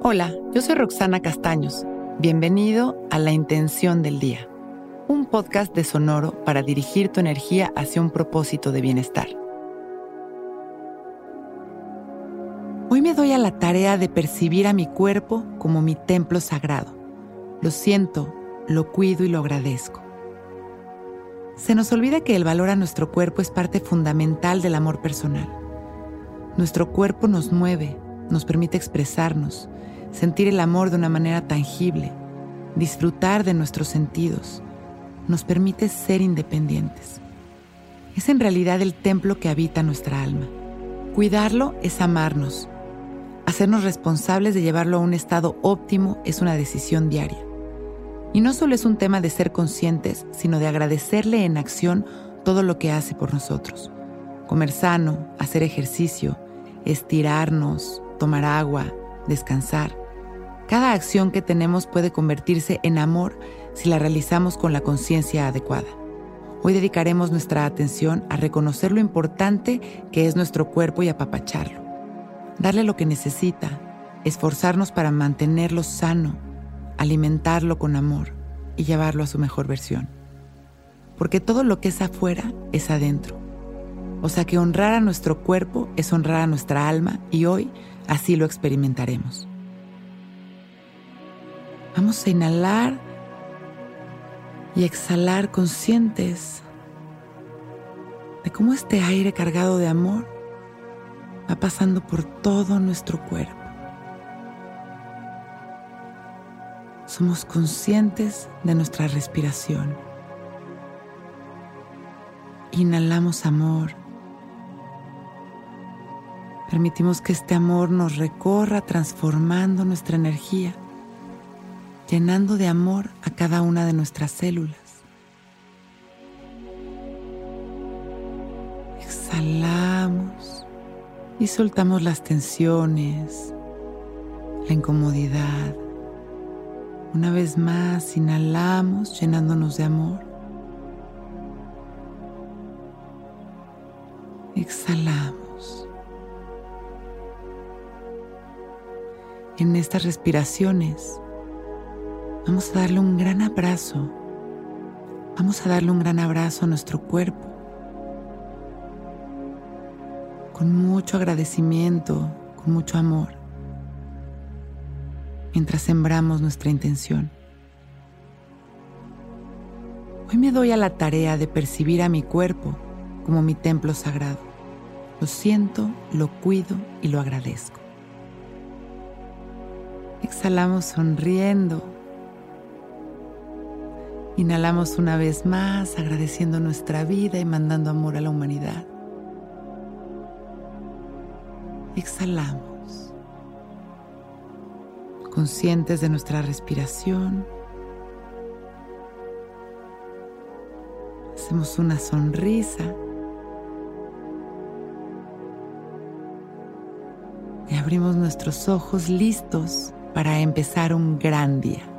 Hola, yo soy Roxana Castaños. Bienvenido a La Intención del Día, un podcast de Sonoro para dirigir tu energía hacia un propósito de bienestar. Hoy me doy a la tarea de percibir a mi cuerpo como mi templo sagrado. Lo siento, lo cuido y lo agradezco. Se nos olvida que el valor a nuestro cuerpo es parte fundamental del amor personal. Nuestro cuerpo nos mueve, nos permite expresarnos, sentir el amor de una manera tangible, disfrutar de nuestros sentidos, nos permite ser independientes. Es en realidad el templo que habita nuestra alma. Cuidarlo es amarnos. Hacernos responsables de llevarlo a un estado óptimo es una decisión diaria. Y no solo es un tema de ser conscientes, sino de agradecerle en acción todo lo que hace por nosotros. Comer sano, hacer ejercicio, estirarnos, tomar agua, descansar. Cada acción que tenemos puede convertirse en amor si la realizamos con la conciencia adecuada. Hoy dedicaremos nuestra atención a reconocer lo importante que es nuestro cuerpo y apapacharlo. Darle lo que necesita, esforzarnos para mantenerlo sano, alimentarlo con amor y llevarlo a su mejor versión. Porque todo lo que es afuera es adentro. O sea que honrar a nuestro cuerpo es honrar a nuestra alma y hoy así lo experimentaremos. Vamos a inhalar y exhalar conscientes de cómo este aire cargado de amor va pasando por todo nuestro cuerpo. somos conscientes de nuestra respiración. Inhalamos amor. Permitimos que este amor nos recorra transformando nuestra energía, llenando de amor a cada una de nuestras células. Exhalamos y soltamos las tensiones, la incomodidad una vez más, inhalamos llenándonos de amor. Exhalamos. En estas respiraciones vamos a darle un gran abrazo. Vamos a darle un gran abrazo a nuestro cuerpo. Con mucho agradecimiento, con mucho amor mientras sembramos nuestra intención. Hoy me doy a la tarea de percibir a mi cuerpo como mi templo sagrado. Lo siento, lo cuido y lo agradezco. Exhalamos sonriendo. Inhalamos una vez más agradeciendo nuestra vida y mandando amor a la humanidad. Exhalamos conscientes de nuestra respiración. Hacemos una sonrisa y abrimos nuestros ojos listos para empezar un gran día.